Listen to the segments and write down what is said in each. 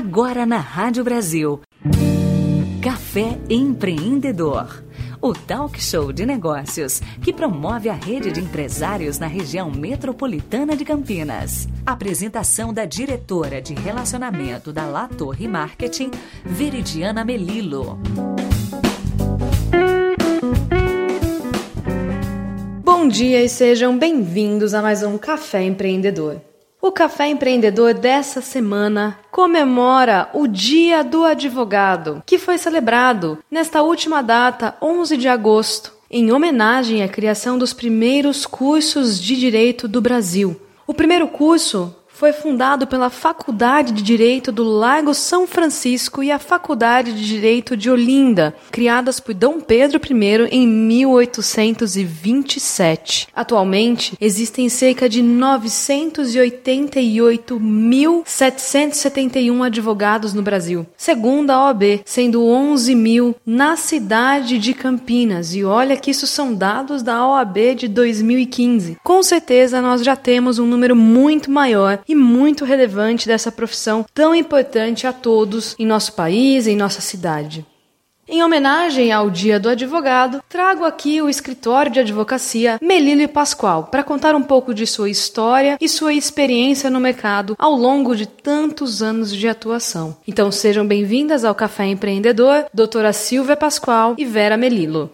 Agora na Rádio Brasil. Café Empreendedor. O talk show de negócios que promove a rede de empresários na região metropolitana de Campinas. Apresentação da diretora de relacionamento da La Torre Marketing, Veridiana Melilo. Bom dia e sejam bem-vindos a mais um Café Empreendedor. O Café Empreendedor dessa semana comemora o Dia do Advogado, que foi celebrado nesta última data, 11 de agosto, em homenagem à criação dos primeiros cursos de direito do Brasil. O primeiro curso foi fundado pela Faculdade de Direito do Lago São Francisco e a Faculdade de Direito de Olinda, criadas por Dom Pedro I em 1827. Atualmente, existem cerca de 988.771 advogados no Brasil, segundo a OAB, sendo 11 mil na cidade de Campinas. E olha que isso são dados da OAB de 2015. Com certeza, nós já temos um número muito maior e muito relevante dessa profissão tão importante a todos em nosso país, em nossa cidade. Em homenagem ao Dia do Advogado, trago aqui o escritório de advocacia Melilo e Pascoal para contar um pouco de sua história e sua experiência no mercado ao longo de tantos anos de atuação. Então sejam bem-vindas ao Café Empreendedor, doutora Silvia Pascoal e Vera Melilo.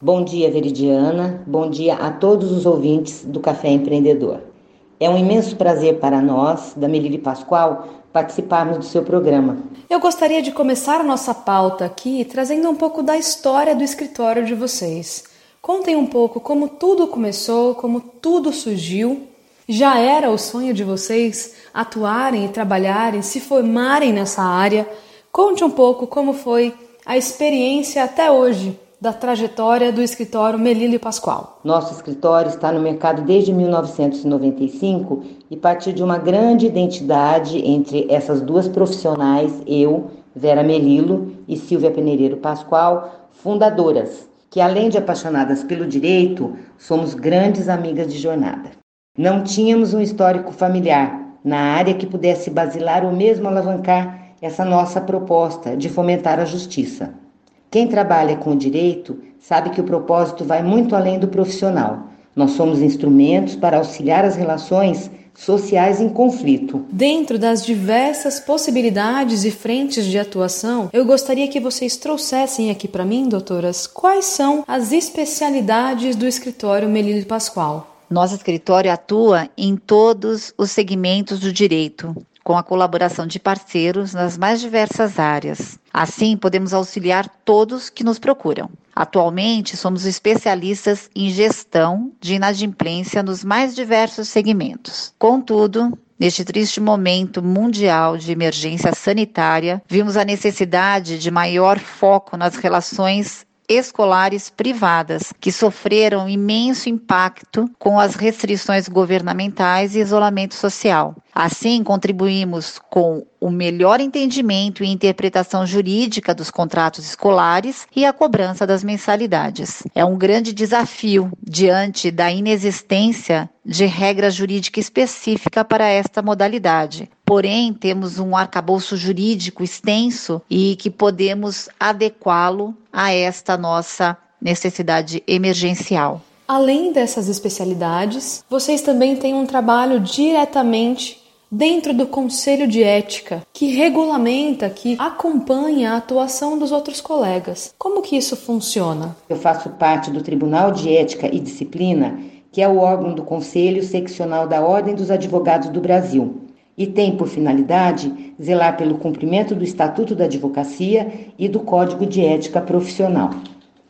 Bom dia, Veridiana. Bom dia a todos os ouvintes do Café Empreendedor. É um imenso prazer para nós, da Melili Pascoal, participarmos do seu programa. Eu gostaria de começar a nossa pauta aqui trazendo um pouco da história do escritório de vocês. Contem um pouco como tudo começou, como tudo surgiu. Já era o sonho de vocês atuarem e trabalharem, se formarem nessa área? Conte um pouco como foi a experiência até hoje da trajetória do escritório Melilo Pascoal. Nosso escritório está no mercado desde 1995 e partiu de uma grande identidade entre essas duas profissionais, eu, Vera Melilo e Silvia Peneireiro Pascoal, fundadoras, que além de apaixonadas pelo direito, somos grandes amigas de jornada. Não tínhamos um histórico familiar na área que pudesse basilar ou mesmo alavancar essa nossa proposta de fomentar a justiça. Quem trabalha com o direito sabe que o propósito vai muito além do profissional. Nós somos instrumentos para auxiliar as relações sociais em conflito. Dentro das diversas possibilidades e frentes de atuação, eu gostaria que vocês trouxessem aqui para mim, doutoras, quais são as especialidades do escritório Melilo Pascoal. Nosso escritório atua em todos os segmentos do direito, com a colaboração de parceiros nas mais diversas áreas. Assim, podemos auxiliar todos que nos procuram. Atualmente, somos especialistas em gestão de inadimplência nos mais diversos segmentos. Contudo, Neste triste momento mundial de emergência sanitária, vimos a necessidade de maior foco nas relações escolares privadas, que sofreram imenso impacto com as restrições governamentais e isolamento social. Assim, contribuímos com o melhor entendimento e interpretação jurídica dos contratos escolares e a cobrança das mensalidades. É um grande desafio diante da inexistência de regra jurídica específica para esta modalidade. Porém, temos um arcabouço jurídico extenso e que podemos adequá-lo a esta nossa necessidade emergencial. Além dessas especialidades, vocês também têm um trabalho diretamente dentro do Conselho de Ética, que regulamenta, que acompanha a atuação dos outros colegas. Como que isso funciona? Eu faço parte do Tribunal de Ética e Disciplina, que é o órgão do Conselho Seccional da Ordem dos Advogados do Brasil. E tem por finalidade zelar pelo cumprimento do Estatuto da Advocacia e do Código de Ética Profissional.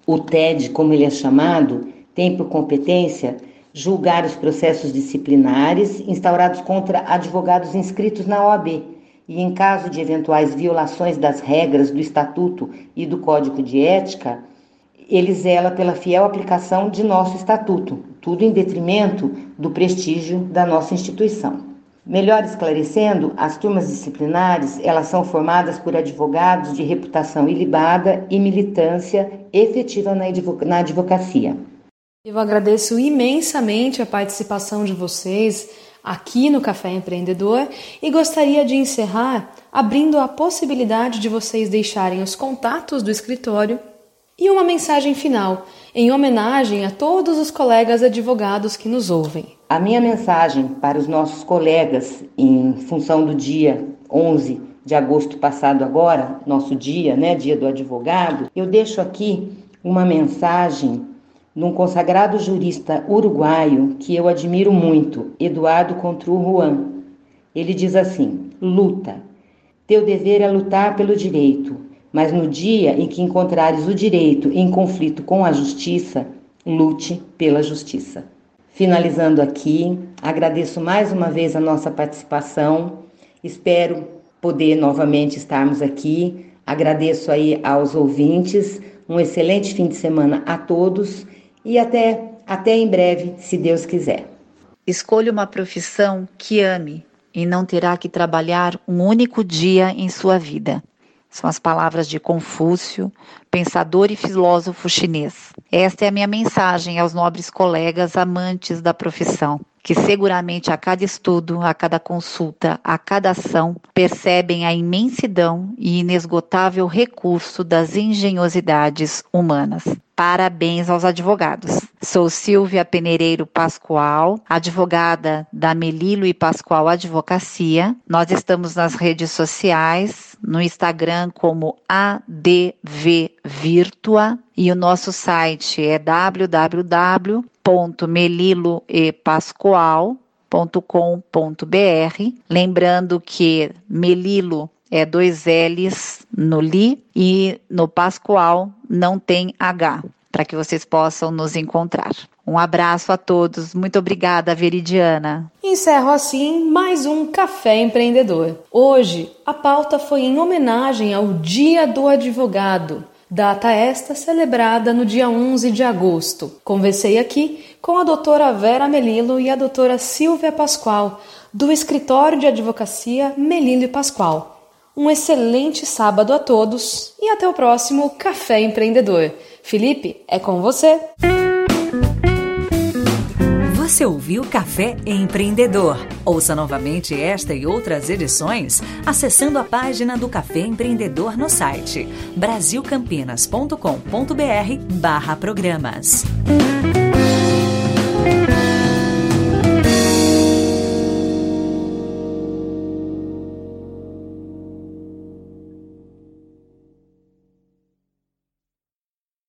O TED, como ele é chamado, tem por competência julgar os processos disciplinares instaurados contra advogados inscritos na OAB e, em caso de eventuais violações das regras do Estatuto e do Código de Ética, ele zela pela fiel aplicação de nosso Estatuto, tudo em detrimento do prestígio da nossa instituição. Melhor esclarecendo, as turmas disciplinares, elas são formadas por advogados de reputação ilibada e militância efetiva na advocacia. Eu agradeço imensamente a participação de vocês, aqui no Café Empreendedor e gostaria de encerrar abrindo a possibilidade de vocês deixarem os contatos do escritório e uma mensagem final em homenagem a todos os colegas advogados que nos ouvem. A minha mensagem para os nossos colegas, em função do dia 11 de agosto passado agora, nosso dia, né, dia do advogado, eu deixo aqui uma mensagem de um consagrado jurista uruguaio que eu admiro muito, Eduardo Contru Juan. Ele diz assim: luta. Teu dever é lutar pelo direito, mas no dia em que encontrares o direito em conflito com a justiça, lute pela justiça. Finalizando aqui, agradeço mais uma vez a nossa participação. Espero poder novamente estarmos aqui. Agradeço aí aos ouvintes. Um excelente fim de semana a todos e até até em breve, se Deus quiser. Escolha uma profissão que ame e não terá que trabalhar um único dia em sua vida. São as palavras de Confúcio, pensador e filósofo chinês. Esta é a minha mensagem aos nobres colegas amantes da profissão, que seguramente a cada estudo, a cada consulta, a cada ação, percebem a imensidão e inesgotável recurso das engenhosidades humanas. Parabéns aos advogados. Sou Silvia Penereiro Pascoal, advogada da Melilo e Pascoal Advocacia. Nós estamos nas redes sociais, no Instagram como ADVVirtua e o nosso site é www.meliloepascoal.com.br. Lembrando que Melilo é dois L's no Li e no Pascoal não tem H, para que vocês possam nos encontrar. Um abraço a todos. Muito obrigada, Veridiana. Encerro assim mais um Café Empreendedor. Hoje, a pauta foi em homenagem ao Dia do Advogado, data esta celebrada no dia 11 de agosto. Conversei aqui com a doutora Vera Melilo e a doutora Silvia Pascoal, do escritório de advocacia Melilo e Pascoal. Um excelente sábado a todos e até o próximo Café Empreendedor. Felipe, é com você. Você ouviu Café Empreendedor? Ouça novamente esta e outras edições acessando a página do Café Empreendedor no site brasilcampinas.com.br/programas.